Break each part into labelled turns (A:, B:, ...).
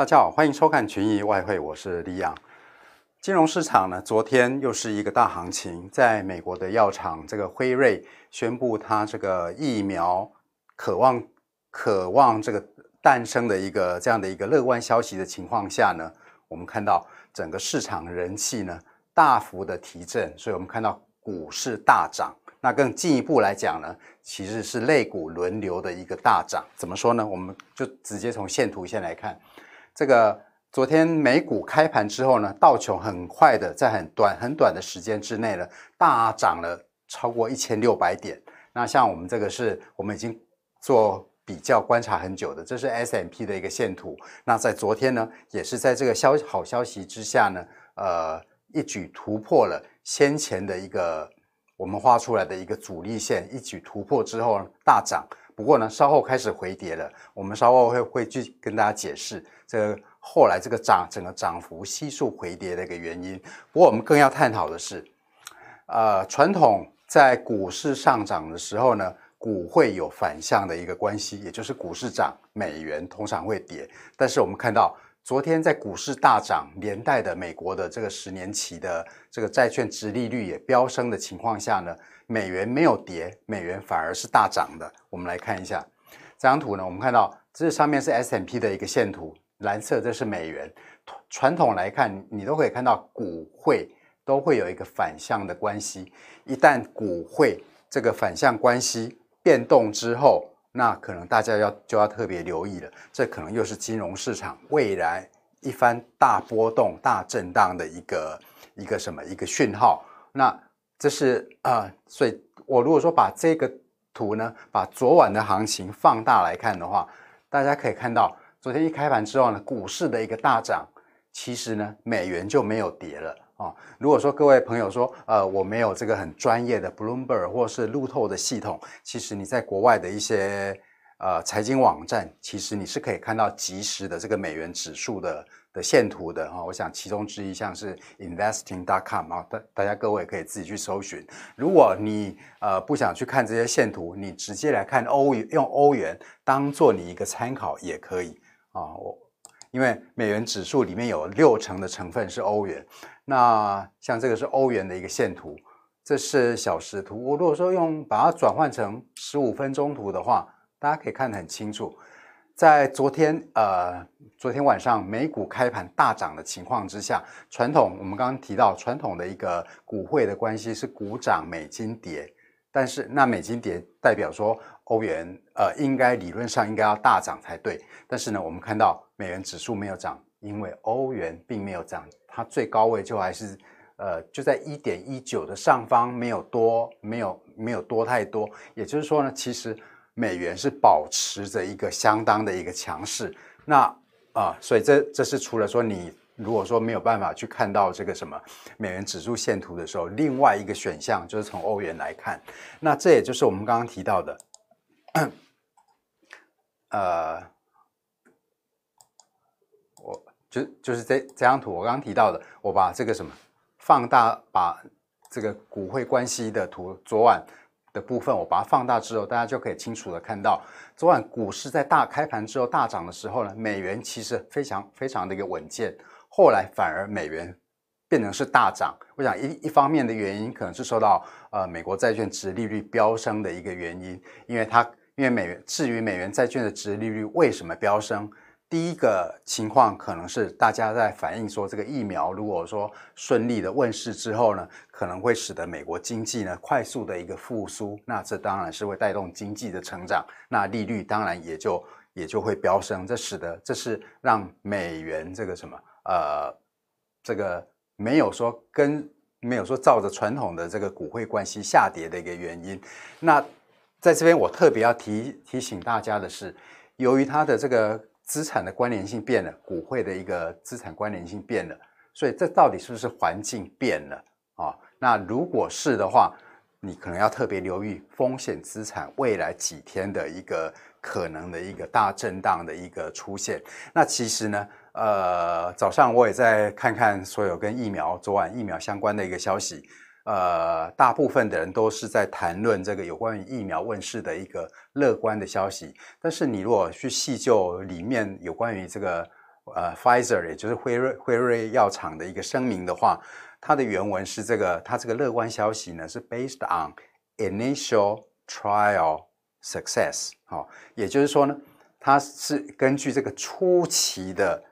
A: 大家好，欢迎收看群益外汇，我是李阳。金融市场呢，昨天又是一个大行情，在美国的药厂这个辉瑞宣布它这个疫苗渴望渴望这个诞生的一个这样的一个乐观消息的情况下呢，我们看到整个市场人气呢大幅的提振，所以我们看到股市大涨。那更进一步来讲呢，其实是类股轮流的一个大涨。怎么说呢？我们就直接从线图先来看。这个昨天美股开盘之后呢，道琼很快的在很短很短的时间之内呢，大涨了超过一千六百点。那像我们这个是我们已经做比较观察很久的，这是 S M P 的一个线图。那在昨天呢，也是在这个消好消息之下呢，呃，一举突破了先前的一个我们画出来的一个阻力线，一举突破之后大涨。不过呢，稍后开始回跌了。我们稍后会会去跟大家解释这个后来这个涨整个涨幅悉数回跌的一个原因。不过我们更要探讨的是，呃，传统在股市上涨的时候呢，股会有反向的一个关系，也就是股市涨，美元通常会跌。但是我们看到昨天在股市大涨，连带的美国的这个十年期的这个债券殖利率也飙升的情况下呢。美元没有跌，美元反而是大涨的。我们来看一下这张图呢，我们看到这上面是 S M P 的一个线图，蓝色这是美元。传统来看，你都可以看到股汇都会有一个反向的关系。一旦股汇这个反向关系变动之后，那可能大家要就要特别留意了。这可能又是金融市场未来一番大波动、大震荡的一个一个什么一个讯号。那这是啊、所以我如果说把这个图呢，把昨晚的行情放大来看的话，大家可以看到，昨天一开盘之后呢，股市的一个大涨，其实呢，美元就没有跌了啊、如果说各位朋友说，呃，我没有这个很专业的 Bloomberg 或是路透的系统，其实你在国外的一些呃财经网站，其实你是可以看到即时的这个美元指数的。的线图的哈，我想其中之一像是 investing.com 啊，大大家各位可以自己去搜寻。如果你呃不想去看这些线图，你直接来看欧元，用欧元当做你一个参考也可以啊。我因为美元指数里面有六成的成分是欧元，那像这个是欧元的一个线图，这是小时图。我如果说用把它转换成十五分钟图的话，大家可以看得很清楚。在昨天，呃，昨天晚上美股开盘大涨的情况之下，传统我们刚刚提到传统的一个股汇的关系是股涨美金跌，但是那美金跌代表说欧元，呃，应该理论上应该要大涨才对，但是呢，我们看到美元指数没有涨，因为欧元并没有涨，它最高位就还是，呃，就在一点一九的上方，没有多，没有没有多太多，也就是说呢，其实。美元是保持着一个相当的一个强势，那啊，所以这这是除了说你如果说没有办法去看到这个什么美元指数线图的时候，另外一个选项就是从欧元来看，那这也就是我们刚刚提到的，呃，我就就是这这张图我刚刚提到的，我把这个什么放大，把这个股汇关系的图昨晚。的部分，我把它放大之后，大家就可以清楚的看到，昨晚股市在大开盘之后大涨的时候呢，美元其实非常非常的一个稳健，后来反而美元变成是大涨。我想一一方面的原因可能是受到呃美国债券殖利率飙升的一个原因，因为它因为美元至于美元债券的殖利率为什么飙升？第一个情况可能是大家在反映说，这个疫苗如果说顺利的问世之后呢，可能会使得美国经济呢快速的一个复苏，那这当然是会带动经济的成长，那利率当然也就也就会飙升，这使得这是让美元这个什么呃这个没有说跟没有说照着传统的这个股汇关系下跌的一个原因。那在这边我特别要提提醒大家的是，由于它的这个。资产的关联性变了，股汇的一个资产关联性变了，所以这到底是不是环境变了啊？那如果是的话，你可能要特别留意风险资产未来几天的一个可能的一个大震荡的一个出现。那其实呢，呃，早上我也在看看所有跟疫苗昨晚疫苗相关的一个消息。呃，大部分的人都是在谈论这个有关于疫苗问世的一个乐观的消息，但是你如果去细究里面有关于这个呃，Pfizer 也就是辉瑞辉瑞药厂的一个声明的话，它的原文是这个，它这个乐观消息呢是 based on initial trial success，好，也就是说呢，它是根据这个初期的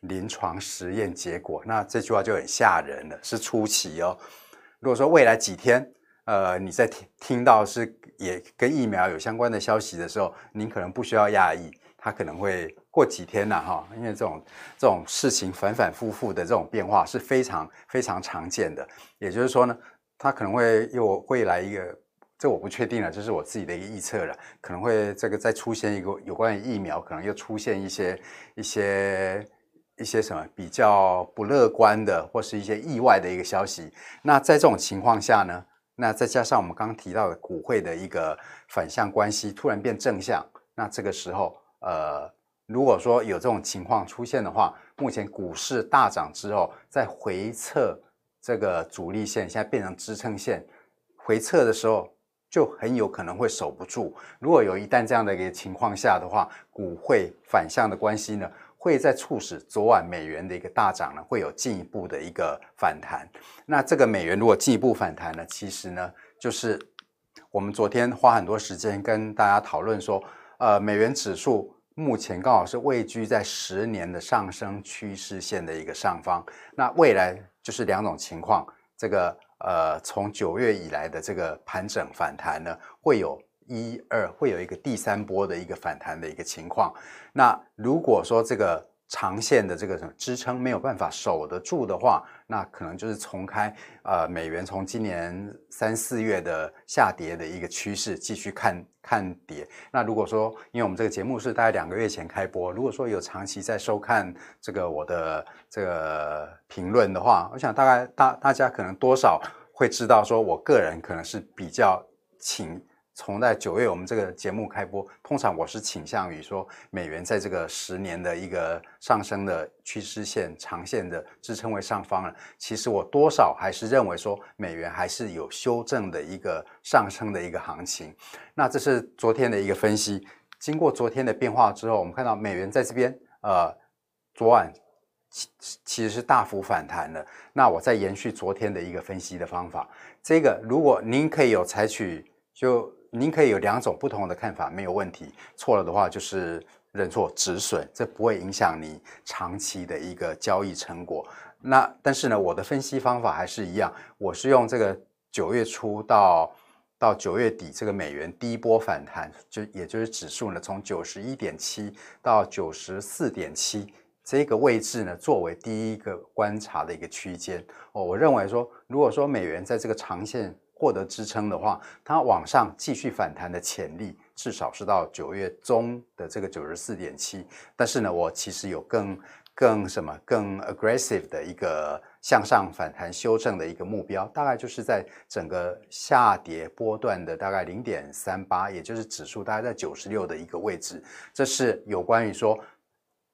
A: 临床实验结果。那这句话就很吓人了，是初期哦。如果说未来几天，呃，你在听听到是也跟疫苗有相关的消息的时候，您可能不需要讶异，它可能会。过几天了哈，因为这种这种事情反反复复的这种变化是非常非常常见的。也就是说呢，它可能会又会来一个，这我不确定了，这是我自己的一个预测了。可能会这个再出现一个有关于疫苗，可能又出现一些一些一些什么比较不乐观的，或是一些意外的一个消息。那在这种情况下呢，那再加上我们刚刚提到的股汇的一个反向关系突然变正向，那这个时候呃。如果说有这种情况出现的话，目前股市大涨之后，在回测这个阻力线，现在变成支撑线，回撤的时候就很有可能会守不住。如果有一旦这样的一个情况下的话，股汇反向的关系呢，会在促使昨晚美元的一个大涨呢，会有进一步的一个反弹。那这个美元如果进一步反弹呢，其实呢，就是我们昨天花很多时间跟大家讨论说，呃，美元指数。目前刚好是位居在十年的上升趋势线的一个上方，那未来就是两种情况，这个呃从九月以来的这个盘整反弹呢，会有一二会有一个第三波的一个反弹的一个情况，那如果说这个。长线的这个什么支撑没有办法守得住的话，那可能就是重开呃美元从今年三四月的下跌的一个趋势继续看看跌。那如果说因为我们这个节目是大概两个月前开播，如果说有长期在收看这个我的这个评论的话，我想大概大大家可能多少会知道，说我个人可能是比较倾。从在九月我们这个节目开播，通常我是倾向于说美元在这个十年的一个上升的趋势线长线的支撑位上方了。其实我多少还是认为说美元还是有修正的一个上升的一个行情。那这是昨天的一个分析。经过昨天的变化之后，我们看到美元在这边呃昨晚其其实是大幅反弹的。那我再延续昨天的一个分析的方法，这个如果您可以有采取就。您可以有两种不同的看法，没有问题。错了的话就是认错止损，这不会影响你长期的一个交易成果。那但是呢，我的分析方法还是一样，我是用这个九月初到到九月底这个美元第一波反弹，就也就是指数呢从九十一点七到九十四点七这个位置呢，作为第一个观察的一个区间。哦，我认为说，如果说美元在这个长线。获得支撑的话，它往上继续反弹的潜力至少是到九月中的这个九十四点七。但是呢，我其实有更更什么更 aggressive 的一个向上反弹修正的一个目标，大概就是在整个下跌波段的大概零点三八，也就是指数大概在九十六的一个位置。这是有关于说。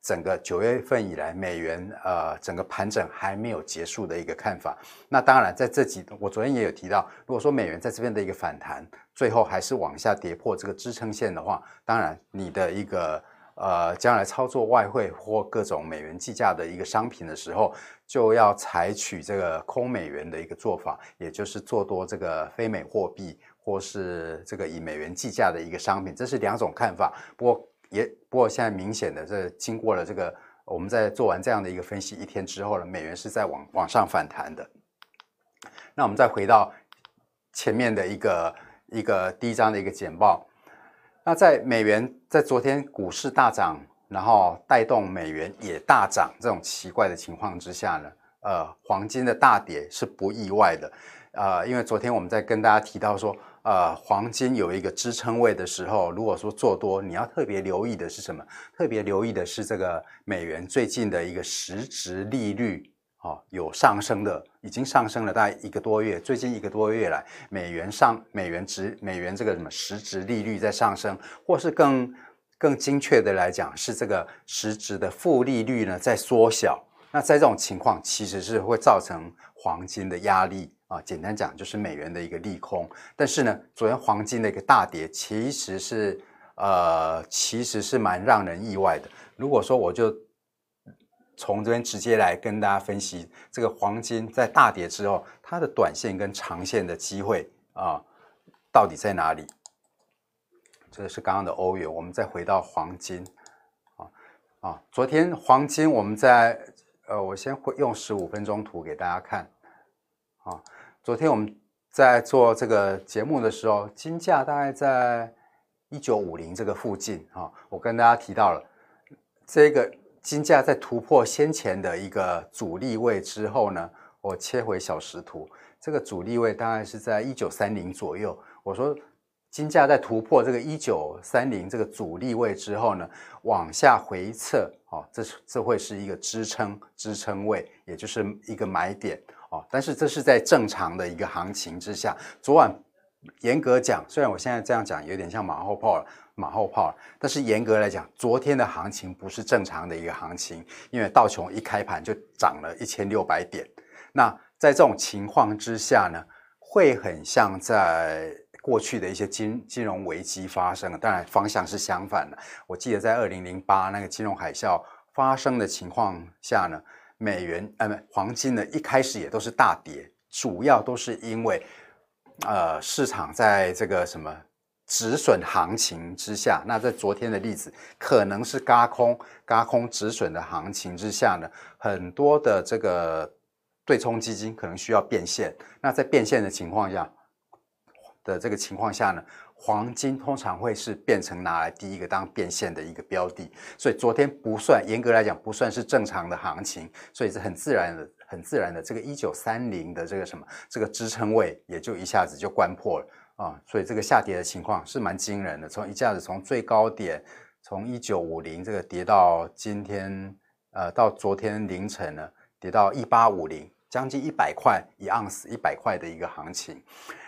A: 整个九月份以来，美元呃整个盘整还没有结束的一个看法。那当然，在这几我昨天也有提到，如果说美元在这边的一个反弹，最后还是往下跌破这个支撑线的话，当然你的一个呃将来操作外汇或各种美元计价的一个商品的时候，就要采取这个空美元的一个做法，也就是做多这个非美货币或是这个以美元计价的一个商品，这是两种看法。不过。也不过，现在明显的，这经过了这个，我们在做完这样的一个分析一天之后呢，美元是在往往上反弹的。那我们再回到前面的一个一个第一章的一个简报。那在美元在昨天股市大涨，然后带动美元也大涨这种奇怪的情况之下呢，呃，黄金的大跌是不意外的。呃，因为昨天我们在跟大家提到说。呃，黄金有一个支撑位的时候，如果说做多，你要特别留意的是什么？特别留意的是这个美元最近的一个实质利率，哦，有上升的，已经上升了大概一个多月。最近一个多月来，美元上美元值美元这个什么实质利率在上升，或是更更精确的来讲，是这个实质的负利率呢在缩小。那在这种情况，其实是会造成黄金的压力。啊，简单讲就是美元的一个利空，但是呢，昨天黄金的一个大跌，其实是呃，其实是蛮让人意外的。如果说我就从这边直接来跟大家分析这个黄金在大跌之后，它的短线跟长线的机会啊，到底在哪里？这个是刚刚的欧元，我们再回到黄金啊啊，昨天黄金我们在呃，我先会用十五分钟图给大家看啊，昨天我们在做这个节目的时候，金价大概在一九五零这个附近啊，我跟大家提到了这个。金价在突破先前的一个阻力位之后呢，我切回小时图，这个阻力位大概是在一九三零左右。我说金价在突破这个一九三零这个阻力位之后呢，往下回撤，哦，这是这会是一个支撑支撑位，也就是一个买点但是这是在正常的一个行情之下，昨晚严格讲，虽然我现在这样讲有点像马后炮了。马后炮了，但是严格来讲，昨天的行情不是正常的一个行情，因为道琼一开盘就涨了一千六百点。那在这种情况之下呢，会很像在过去的一些金金融危机发生，当然方向是相反的。我记得在二零零八那个金融海啸发生的情况下呢，美元呃黄金呢一开始也都是大跌，主要都是因为呃市场在这个什么。止损行情之下，那在昨天的例子可能是轧空、轧空止损的行情之下呢，很多的这个对冲基金可能需要变现。那在变现的情况下的这个情况下呢，黄金通常会是变成拿来第一个当变现的一个标的。所以昨天不算，严格来讲不算是正常的行情，所以是很自然的、很自然的这个一九三零的这个什么这个支撑位也就一下子就关破了。啊，所以这个下跌的情况是蛮惊人的，从一下子从最高点从一九五零这个跌到今天，呃，到昨天凌晨呢，跌到一八五零，将近一百块一盎司，一百块的一个行情。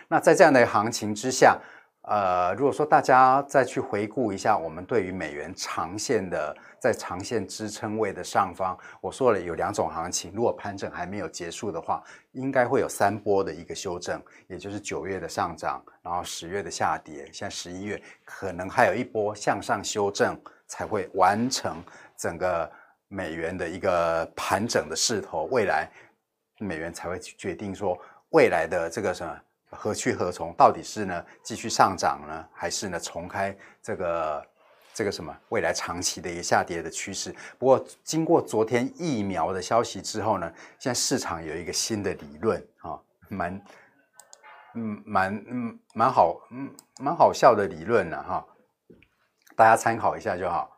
A: 那在这样的行情之下，呃，如果说大家再去回顾一下我们对于美元长线的。在长线支撑位的上方，我说了有两种行情。如果盘整还没有结束的话，应该会有三波的一个修正，也就是九月的上涨，然后十月的下跌，现在十一月可能还有一波向上修正，才会完成整个美元的一个盘整的势头。未来美元才会决定说未来的这个什么何去何从，到底是呢继续上涨呢，还是呢重开这个？这个什么未来长期的一个下跌的趋势。不过，经过昨天疫苗的消息之后呢，现在市场有一个新的理论啊，蛮嗯蛮嗯蛮好嗯蛮好笑的理论呢哈，大家参考一下就好。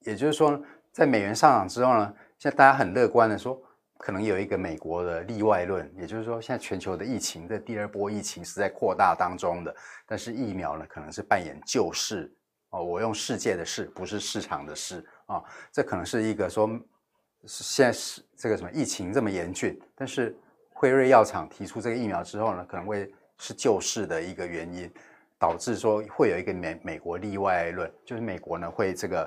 A: 也就是说，在美元上涨之后呢，现在大家很乐观的说，可能有一个美国的例外论，也就是说，现在全球的疫情的第二波疫情是在扩大当中的，但是疫苗呢，可能是扮演救世。哦，我用世界的世，不是市场的事啊，这可能是一个说，现在是这个什么疫情这么严峻，但是辉瑞药厂提出这个疫苗之后呢，可能会是救市的一个原因，导致说会有一个美美国例外论，就是美国呢会这个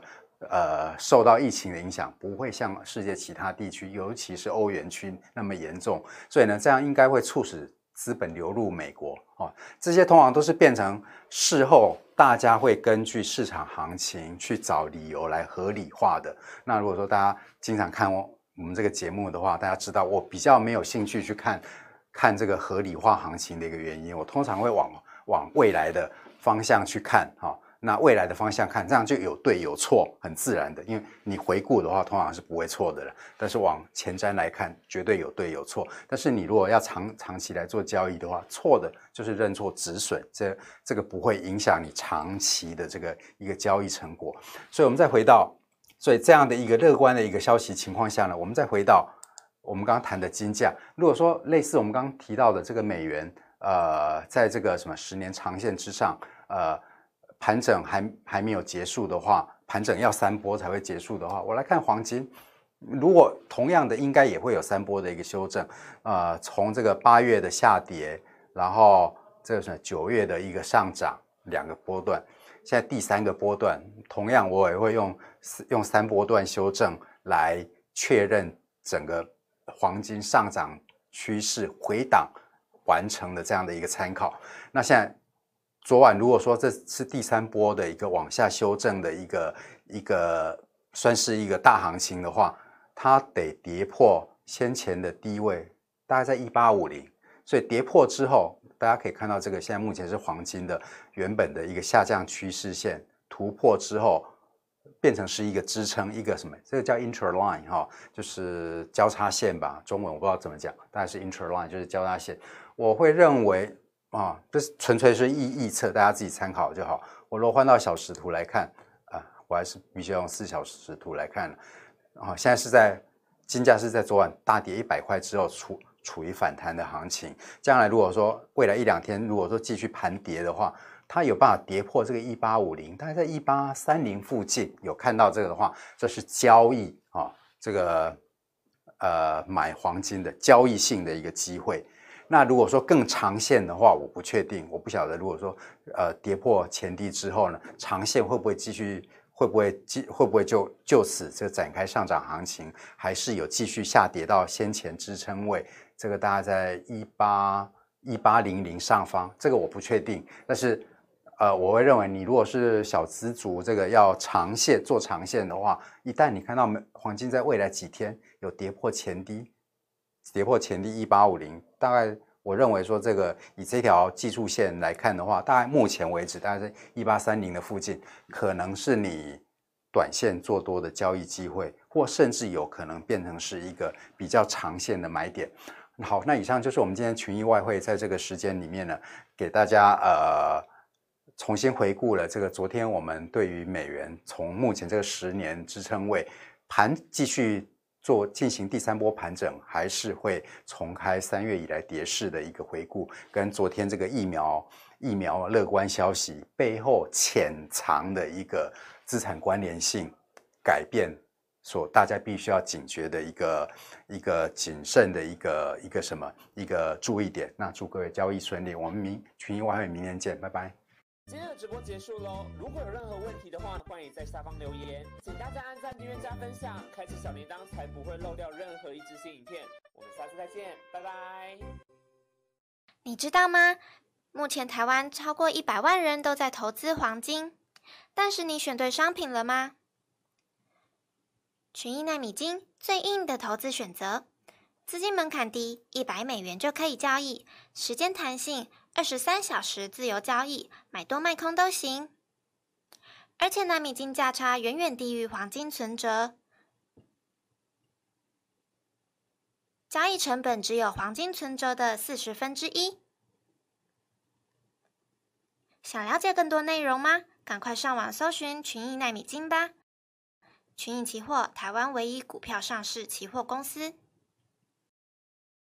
A: 呃受到疫情的影响，不会像世界其他地区，尤其是欧元区那么严重，所以呢，这样应该会促使资本流入美国哦，这些通常都是变成事后。大家会根据市场行情去找理由来合理化的。那如果说大家经常看我们这个节目的话，大家知道我比较没有兴趣去看看这个合理化行情的一个原因。我通常会往往未来的方向去看，哈。那未来的方向看，这样就有对有错，很自然的。因为你回顾的话，通常是不会错的了。但是往前瞻来看，绝对有对有错。但是你如果要长长期来做交易的话，错的就是认错止损，这这个不会影响你长期的这个一个交易成果。所以，我们再回到，所以这样的一个乐观的一个消息情况下呢，我们再回到我们刚刚谈的金价。如果说类似我们刚刚提到的这个美元，呃，在这个什么十年长线之上，呃。盘整还还没有结束的话，盘整要三波才会结束的话，我来看黄金，如果同样的应该也会有三波的一个修正，呃，从这个八月的下跌，然后这个是九月的一个上涨，两个波段，现在第三个波段，同样我也会用用三波段修正来确认整个黄金上涨趋势回档完成的这样的一个参考，那现在。昨晚如果说这是第三波的一个往下修正的一个一个算是一个大行情的话，它得跌破先前的低位，大概在一八五零，所以跌破之后，大家可以看到这个现在目前是黄金的原本的一个下降趋势线突破之后，变成是一个支撑，一个什么？这个叫 interline 哈，就是交叉线吧，中文我不知道怎么讲，大概是 interline 就是交叉线。我会认为啊，这是纯粹是臆臆测，大家自己参考就好。我如果换到小时图来看啊，我还是必须用四小时图来看。啊，现在是在金价是在昨晚大跌一百块之后处处于反弹的行情。将来如果说未来一两天如果说继续盘跌的话，它有办法跌破这个一八五零，大概在一八三零附近有看到这个的话，这是交易啊，这个呃买黄金的交易性的一个机会。那如果说更长线的话，我不确定，我不晓得。如果说呃跌破前低之后呢，长线会不会继续？会不会继会不会就就此这展开上涨行情？还是有继续下跌到先前支撑位？这个大概在一八一八零零上方，这个我不确定。但是呃，我会认为你如果是小资族，这个要长线做长线的话，一旦你看到黄金在未来几天有跌破前低。跌破前低一八五零，大概我认为说这个以这条技术线来看的话，大概目前为止大概在一八三零的附近，可能是你短线做多的交易机会，或甚至有可能变成是一个比较长线的买点。好，那以上就是我们今天群益外汇在这个时间里面呢，给大家呃重新回顾了这个昨天我们对于美元从目前这个十年支撑位盘继续。做进行第三波盘整，还是会重开三月以来跌势的一个回顾，跟昨天这个疫苗疫苗乐观消息背后潜藏的一个资产关联性改变，所大家必须要警觉的一个一个谨慎的一个一个什么一个注意点。那祝各位交易顺利，我们明群英外汇明年见，拜拜。
B: 今天的直播结束喽，如果有任何问题的话，欢迎在下方留言。请大家按赞、订阅、加分享，开启小铃铛，才不会漏掉任何一支新影片。我们下次再见，拜拜。
C: 你知道吗？目前台湾超过一百万人都在投资黄金，但是你选对商品了吗？群益奈米金最硬的投资选择，资金门槛低，一百美元就可以交易，时间弹性。二十三小时自由交易，买多卖空都行。而且奈米金价差远远低于黄金存折，交易成本只有黄金存折的四十分之一。想了解更多内容吗？赶快上网搜寻群益奈米金吧！群益期货，台湾唯一股票上市期货公司。